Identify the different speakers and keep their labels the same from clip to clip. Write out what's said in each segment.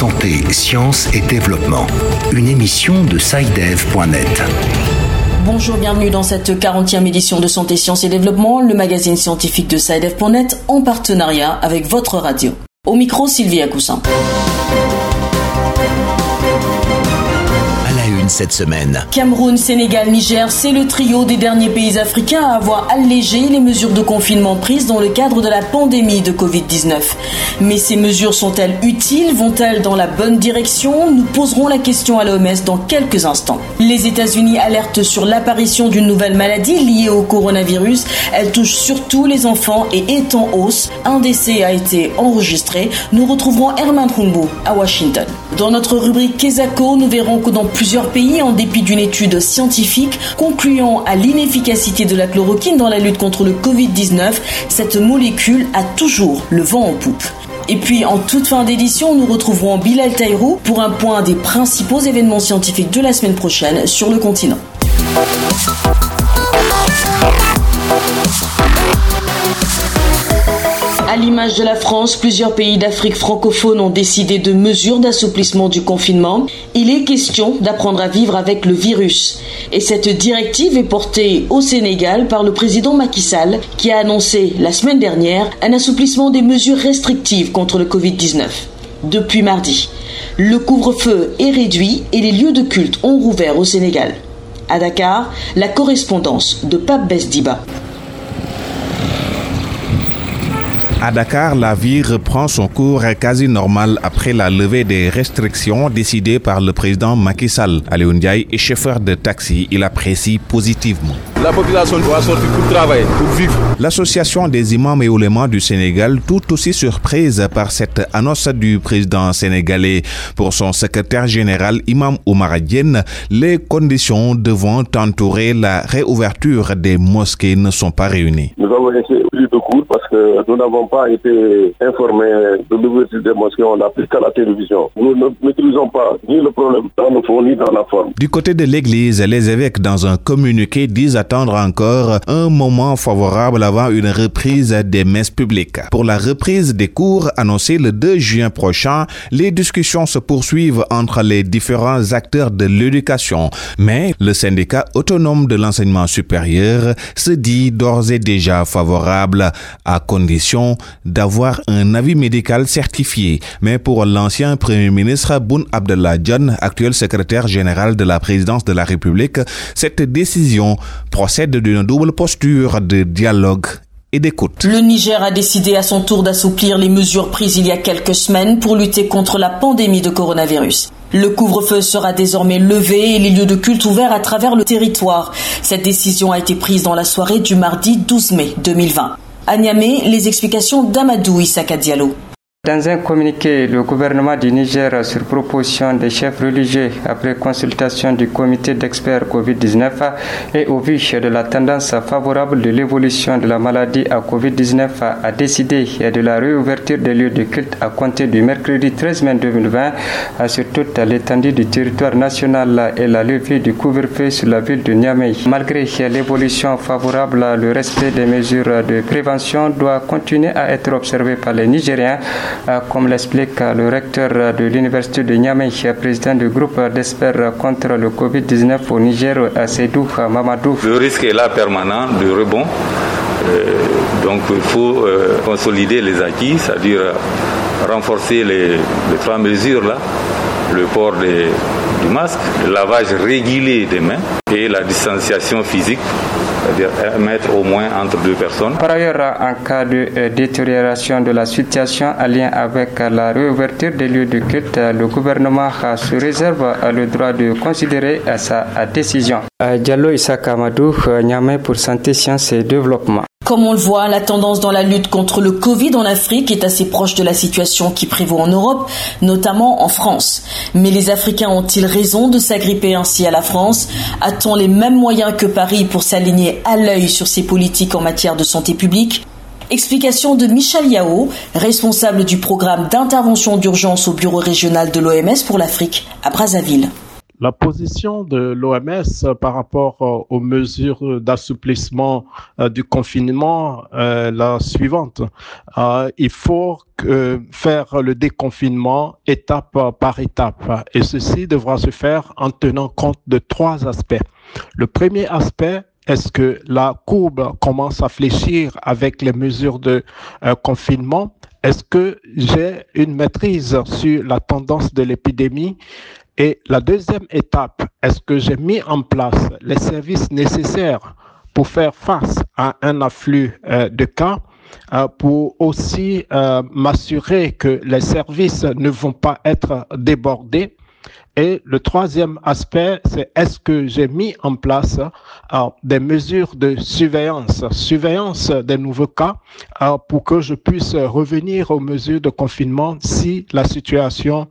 Speaker 1: Santé, sciences et développement. Une émission de SciDev.net.
Speaker 2: Bonjour, bienvenue dans cette 40e édition de Santé, Sciences et Développement, le magazine scientifique de SciDev.net en partenariat avec votre radio. Au micro, Sylvie Coussin.
Speaker 1: Cette semaine.
Speaker 2: Cameroun, Sénégal, Niger, c'est le trio des derniers pays africains à avoir allégé les mesures de confinement prises dans le cadre de la pandémie de Covid-19. Mais ces mesures sont-elles utiles? Vont-elles dans la bonne direction? Nous poserons la question à l'OMS dans quelques instants. Les États-Unis alertent sur l'apparition d'une nouvelle maladie liée au coronavirus. Elle touche surtout les enfants et est en hausse. Un décès a été enregistré. Nous retrouverons Herman Humbo à Washington. Dans notre rubrique Kesako, nous verrons que dans plusieurs pays, en dépit d'une étude scientifique concluant à l'inefficacité de la chloroquine dans la lutte contre le Covid-19, cette molécule a toujours le vent en poupe. Et puis en toute fin d'édition, nous retrouverons Bilal Taïrou pour un point des principaux événements scientifiques de la semaine prochaine sur le continent. À l'image de la France, plusieurs pays d'Afrique francophone ont décidé de mesures d'assouplissement du confinement. Il est question d'apprendre à vivre avec le virus. Et cette directive est portée au Sénégal par le président Macky Sall qui a annoncé la semaine dernière un assouplissement des mesures restrictives contre le Covid-19. Depuis mardi, le couvre-feu est réduit et les lieux de culte ont rouvert au Sénégal. À Dakar, la correspondance de Pape Besdiba.
Speaker 3: À Dakar, la vie reprend son cours quasi normal après la levée des restrictions décidées par le président Macky Sall. Aléon Ndiaye est chauffeur de taxi. Il apprécie positivement.
Speaker 4: La population doit sortir pour travailler, pour vivre.
Speaker 3: L'association des imams et oulémas du Sénégal, tout aussi surprise par cette annonce du président sénégalais. Pour son secrétaire général, Imam Oumar les conditions devant entourer la réouverture des mosquées ne sont pas réunies.
Speaker 4: Nous avons essayé de cours parce que nous n'avons pas été informés de l'ouverture des mosquées, on n'a plus qu'à la télévision. Nous ne maîtrisons pas ni le problème dans le fond ni dans la forme.
Speaker 3: Du côté de l'Église, les évêques, dans un communiqué, disent attendre encore un moment favorable avant une reprise des messes publiques. Pour la reprise des cours annoncée le 2 juin prochain, les discussions se poursuivent entre les différents acteurs de l'éducation. Mais le syndicat autonome de l'enseignement supérieur se dit d'ores et déjà favorable à condition d'avoir un avis médical certifié. Mais pour l'ancien Premier ministre Boun Abdallah John, actuel secrétaire général de la présidence de la République, cette décision procède d'une double posture de dialogue et d'écoute.
Speaker 2: Le Niger a décidé à son tour d'assouplir les mesures prises il y a quelques semaines pour lutter contre la pandémie de coronavirus. Le couvre-feu sera désormais levé et les lieux de culte ouverts à travers le territoire. Cette décision a été prise dans la soirée du mardi 12 mai 2020. À Niamey, les explications d'Amadou Issaka Diallo.
Speaker 5: Dans un communiqué, le gouvernement du Niger, sur proposition des chefs religieux, après consultation du comité d'experts COVID-19 et au vu de la tendance favorable de l'évolution de la maladie à COVID-19, a décidé de la réouverture des lieux de culte à compter du mercredi 13 mai 2020 sur toute l'étendue du territoire national et la levée du couvre-feu sur la ville de Niamey. Malgré l'évolution favorable, le respect des mesures de prévention doit continuer à être observé par les Nigériens comme l'explique le recteur de l'université de Niamey, président du groupe d'experts contre le Covid-19 au Niger, Sedou Mamadou.
Speaker 6: Le risque est là permanent de rebond. Euh, donc il faut euh, consolider les acquis, c'est-à-dire renforcer les, trois mesures là, le port du masque, le lavage régulier des mains et la distanciation physique c'est-à-dire mettre au moins entre deux personnes.
Speaker 5: Par ailleurs, en cas de euh, détérioration de la situation en lien avec la réouverture des lieux de culte, le gouvernement se réserve le droit de considérer sa décision. Diallo Issa Kamadou, Niamey pour Santé, Sciences et Développement.
Speaker 2: Comme on le voit, la tendance dans la lutte contre le Covid en Afrique est assez proche de la situation qui prévaut en Europe, notamment en France. Mais les Africains ont-ils raison de s'agripper ainsi à la France? A-t-on les mêmes moyens que Paris pour s'aligner à l'œil sur ses politiques en matière de santé publique? Explication de Michel Yao, responsable du programme d'intervention d'urgence au bureau régional de l'OMS pour l'Afrique à Brazzaville.
Speaker 7: La position de l'OMS par rapport aux mesures d'assouplissement du confinement est la suivante. Il faut faire le déconfinement étape par étape et ceci devra se faire en tenant compte de trois aspects. Le premier aspect, est-ce que la courbe commence à fléchir avec les mesures de euh, confinement? Est-ce que j'ai une maîtrise sur la tendance de l'épidémie? Et la deuxième étape, est-ce que j'ai mis en place les services nécessaires pour faire face à un afflux euh, de cas euh, pour aussi m'assurer que les services ne vont pas être débordés? Et le troisième aspect, c'est est-ce que j'ai mis en place euh, des mesures de surveillance, surveillance des nouveaux cas euh, pour que je puisse revenir aux mesures de confinement si la situation euh,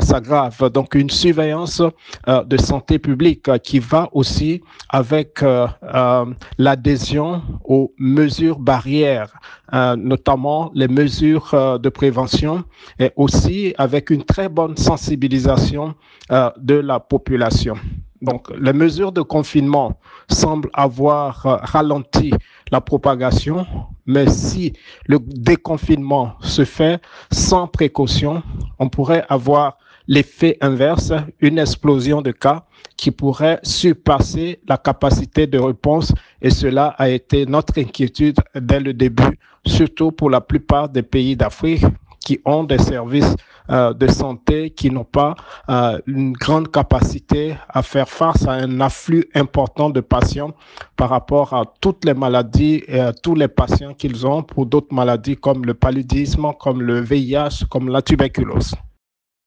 Speaker 7: s'aggrave. Donc une surveillance de santé publique qui va aussi avec l'adhésion aux mesures barrières, notamment les mesures de prévention et aussi avec une très bonne sensibilisation euh, de la population. Donc, les mesures de confinement semblent avoir euh, ralenti la propagation, mais si le déconfinement se fait sans précaution, on pourrait avoir l'effet inverse, une explosion de cas qui pourrait surpasser la capacité de réponse et cela a été notre inquiétude dès le début, surtout pour la plupart des pays d'Afrique qui ont des services euh, de santé qui n'ont pas euh, une grande capacité à faire face à un afflux important de patients par rapport à toutes les maladies et à tous les patients qu'ils ont pour d'autres maladies comme le paludisme, comme le VIH, comme la tuberculose.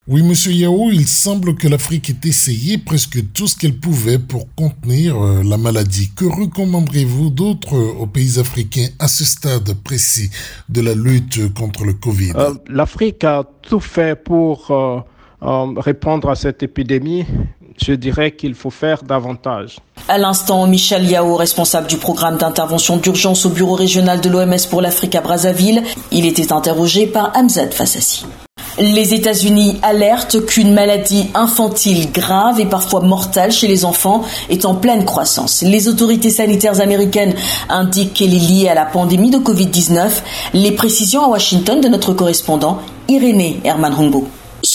Speaker 8: Oui, Monsieur Yao, il semble que l'Afrique ait essayé presque tout ce qu'elle pouvait pour contenir euh, la maladie. Que recommanderez-vous d'autres euh, aux pays africains à ce stade précis de la lutte contre le Covid?
Speaker 7: Euh, L'Afrique a tout fait pour répondre à cette épidémie. Je dirais qu'il faut faire davantage.
Speaker 2: À l'instant, Michel Yao, responsable du programme d'intervention d'urgence au bureau régional de l'OMS pour l'Afrique à Brazzaville, il était interrogé par Hamzad Fassassi. Les États-Unis alertent qu'une maladie infantile grave et parfois mortelle chez les enfants est en pleine croissance. Les autorités sanitaires américaines indiquent qu'elle est liée à la pandémie de Covid-19. Les précisions à Washington de notre correspondant Irénée Herman Humbo.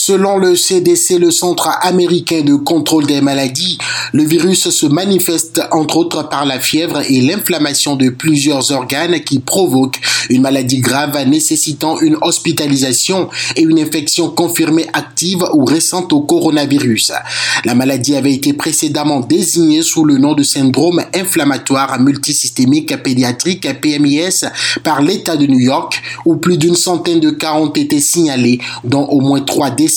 Speaker 9: Selon le CDC, le Centre américain de contrôle des maladies, le virus se manifeste entre autres par la fièvre et l'inflammation de plusieurs organes qui provoquent une maladie grave nécessitant une hospitalisation et une infection confirmée active ou récente au coronavirus. La maladie avait été précédemment désignée sous le nom de syndrome inflammatoire multisystémique pédiatrique PMIS par l'État de New York où plus d'une centaine de cas ont été signalés dont au moins trois décès.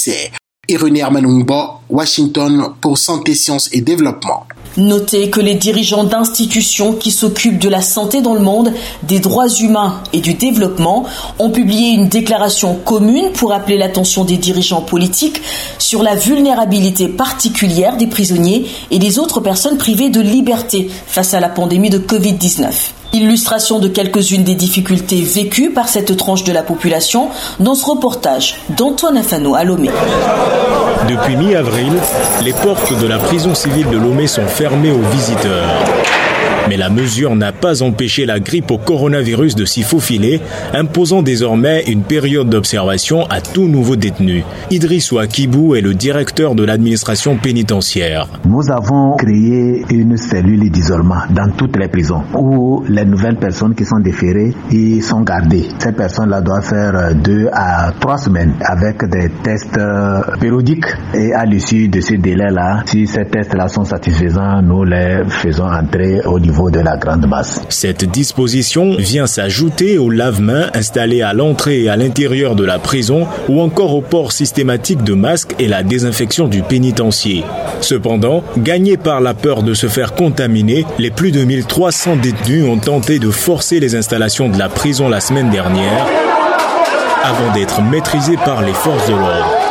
Speaker 9: Irénée Armanumba, Washington pour Santé, Sciences et Développement.
Speaker 2: Notez que les dirigeants d'institutions qui s'occupent de la santé dans le monde, des droits humains et du développement ont publié une déclaration commune pour appeler l'attention des dirigeants politiques sur la vulnérabilité particulière des prisonniers et des autres personnes privées de liberté face à la pandémie de Covid-19. Illustration de quelques-unes des difficultés vécues par cette tranche de la population dans ce reportage d'Antoine Afano à Lomé.
Speaker 10: Depuis mi-avril, les portes de la prison civile de Lomé sont fermées aux visiteurs. Mais la mesure n'a pas empêché la grippe au coronavirus de s'y faufiler, imposant désormais une période d'observation à tout nouveau détenu. Idriss Kibou est le directeur de l'administration pénitentiaire.
Speaker 11: Nous avons créé une cellule d'isolement dans toutes les prisons où les nouvelles personnes qui sont déférées y sont gardées. Ces personnes-là doivent faire deux à trois semaines avec des tests euh, périodiques et à l'issue de ce délai-là, si ces tests-là sont satisfaisants, nous les faisons entrer au niveau
Speaker 10: Cette disposition vient s'ajouter aux lave-mains installés à l'entrée et à l'intérieur de la prison ou encore au port systématique de masques et la désinfection du pénitencier. Cependant, gagnés par la peur de se faire contaminer, les plus de 1300 détenus ont tenté de forcer les installations de la prison la semaine dernière avant d'être maîtrisés par les forces de l'ordre.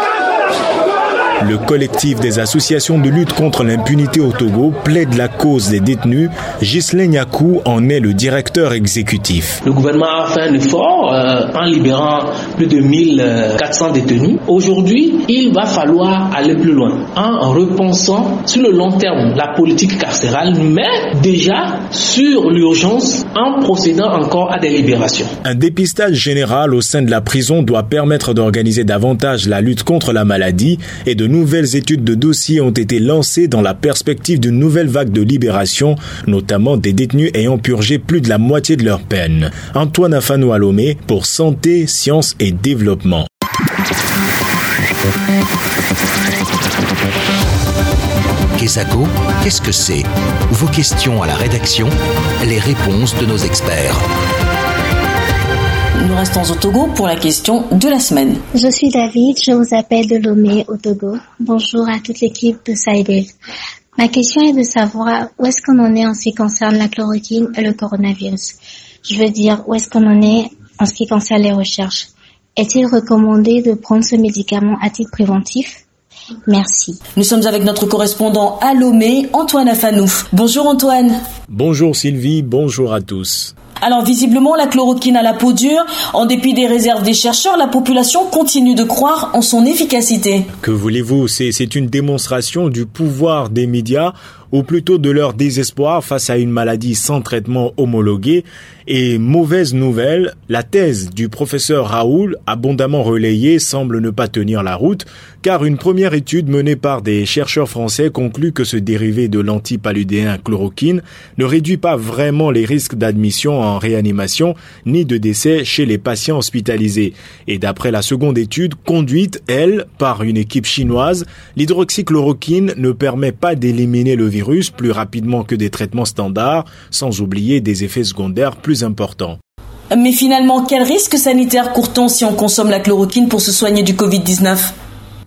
Speaker 10: Le collectif des associations de lutte contre l'impunité au Togo plaide la cause des détenus. Ghislain Yakou en est le directeur exécutif.
Speaker 12: Le gouvernement a fait un effort euh, en libérant plus de 1400 détenus. Aujourd'hui, il va falloir aller plus loin en repensant sur le long terme la politique carcérale, mais déjà sur l'urgence en procédant encore à des libérations.
Speaker 10: Un dépistage général au sein de la prison doit permettre d'organiser davantage la lutte contre la maladie et de nouvelles études de dossiers ont été lancées dans la perspective d'une nouvelle vague de libération, notamment des détenus ayant purgé plus de la moitié de leur peine. Antoine Afano Alomé pour Santé, Sciences et Développement.
Speaker 1: Qu'est-ce que c'est? Vos questions à la rédaction, les réponses de nos experts.
Speaker 2: Nous restons au Togo pour la question de la semaine.
Speaker 13: Je suis David, je vous appelle de Lomé au Togo. Bonjour à toute l'équipe de Saïdel. Ma question est de savoir où est-ce qu'on en est en ce qui concerne la chloroquine et le coronavirus. Je veux dire, où est-ce qu'on en est en ce qui concerne les recherches? Est-il recommandé de prendre ce médicament à titre préventif? Merci.
Speaker 2: Nous sommes avec notre correspondant à Lomé, Antoine Afanou. Bonjour Antoine.
Speaker 10: Bonjour Sylvie, bonjour à tous.
Speaker 2: Alors visiblement, la chloroquine à la peau dure, en dépit des réserves des chercheurs, la population continue de croire en son efficacité.
Speaker 10: Que voulez-vous? C'est une démonstration du pouvoir des médias ou plutôt de leur désespoir face à une maladie sans traitement homologué. Et mauvaise nouvelle, la thèse du professeur Raoul, abondamment relayée, semble ne pas tenir la route, car une première étude menée par des chercheurs français conclut que ce dérivé de l'antipaludéen chloroquine ne réduit pas vraiment les risques d'admission en réanimation ni de décès chez les patients hospitalisés. Et d'après la seconde étude, conduite, elle, par une équipe chinoise, l'hydroxychloroquine ne permet pas d'éliminer le virus plus rapidement que des traitements standards, sans oublier des effets secondaires plus importants.
Speaker 2: Mais finalement, quel risque sanitaire court-on si on consomme la chloroquine pour se soigner du Covid-19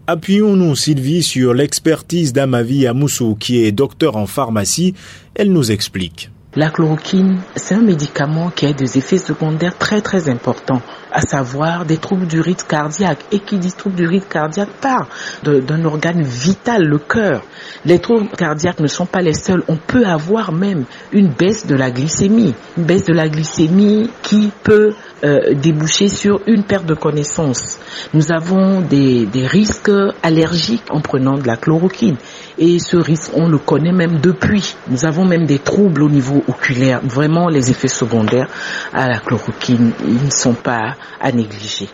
Speaker 10: Appuyons-nous, Sylvie, sur l'expertise d'Amavi Amoussou, qui est docteur en pharmacie. Elle nous explique.
Speaker 14: La chloroquine, c'est un médicament qui a des effets secondaires très très importants, à savoir des troubles du rythme cardiaque. Et qui dit troubles du rythme cardiaque part d'un organe vital, le cœur. Les troubles cardiaques ne sont pas les seuls. On peut avoir même une baisse de la glycémie, une baisse de la glycémie qui peut euh, déboucher sur une perte de connaissance. Nous avons des, des risques allergiques en prenant de la chloroquine. Et ce risque, on le connaît même depuis. Nous avons même des troubles au niveau oculaire. Vraiment, les effets secondaires à la chloroquine, ils ne sont pas à négliger.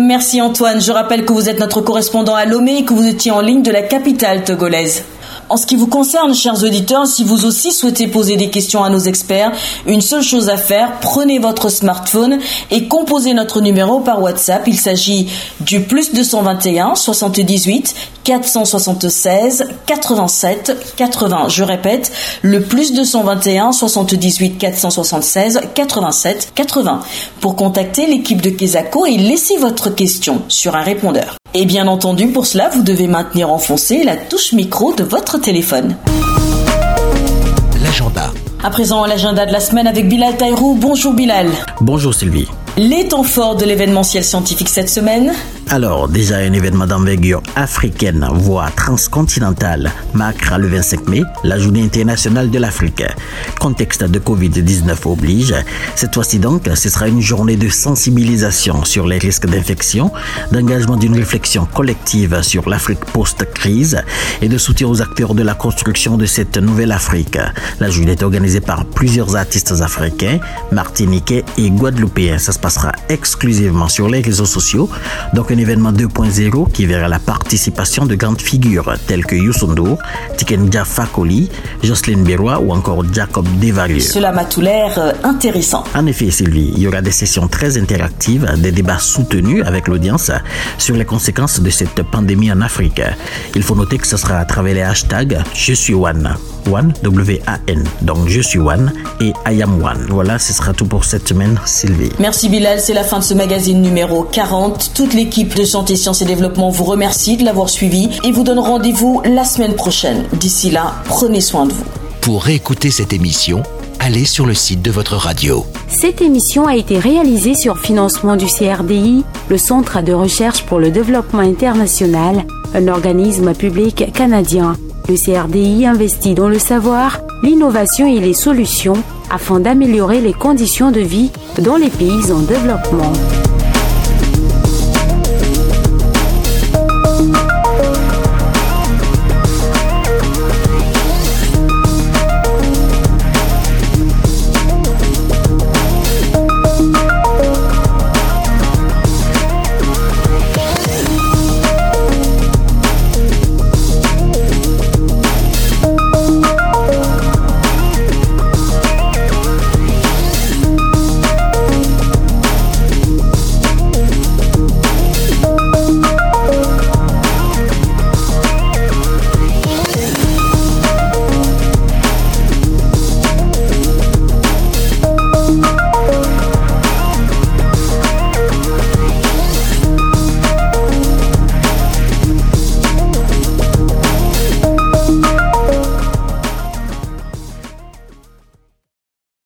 Speaker 2: Merci Antoine. Je rappelle que vous êtes notre correspondant à Lomé et que vous étiez en ligne de la capitale togolaise. En ce qui vous concerne, chers auditeurs, si vous aussi souhaitez poser des questions à nos experts, une seule chose à faire, prenez votre smartphone et composez notre numéro par WhatsApp. Il s'agit du plus 221 78 476 87 80. Je répète, le plus 221 78 476 87 80 pour contacter l'équipe de Kesako et laisser votre question sur un répondeur. Et bien entendu, pour cela, vous devez maintenir enfoncée la touche micro de votre téléphone.
Speaker 1: L'agenda.
Speaker 2: À présent, l'agenda de la semaine avec Bilal Taïrou. Bonjour Bilal.
Speaker 15: Bonjour Sylvie.
Speaker 2: Les temps forts de l'événementiel scientifique cette semaine
Speaker 15: Alors, déjà un événement d'envergure africaine, voire transcontinentale, marquera le 25 mai la journée internationale de l'Afrique. Contexte de Covid-19 oblige. Cette fois-ci donc, ce sera une journée de sensibilisation sur les risques d'infection, d'engagement d'une réflexion collective sur l'Afrique post-crise et de soutien aux acteurs de la construction de cette nouvelle Afrique. La journée est organisée par plusieurs artistes africains, martiniquais et guadeloupéens. Ça se passera exclusivement sur les réseaux sociaux. Donc un événement 2.0 qui verra la participation de grandes figures telles que Youssou N'Dour, Tikenja Fakoli, Jocelyn Beroy ou encore Jacob Devarieux.
Speaker 2: Cela m'a tout l'air euh, intéressant.
Speaker 15: En effet, Sylvie, il y aura des sessions très interactives, des débats soutenus avec l'audience sur les conséquences de cette pandémie en Afrique. Il faut noter que ce sera à travers les hashtags Je suis One. One, W-A-N. Donc Je suis One et I am One. Voilà, ce sera tout pour cette semaine, Sylvie.
Speaker 2: Merci Bilal, c'est la fin de ce magazine numéro 40. Toute l'équipe de Santé, Sciences et Développement vous remercie de l'avoir suivi et vous donne rendez-vous la semaine prochaine. D'ici là, prenez soin de vous.
Speaker 1: Pour réécouter cette émission, allez sur le site de votre radio.
Speaker 16: Cette émission a été réalisée sur financement du CRDI, le Centre de recherche pour le développement international, un organisme public canadien. Le CRDI investit dans le savoir, l'innovation et les solutions afin d'améliorer les conditions de vie dans les pays en développement.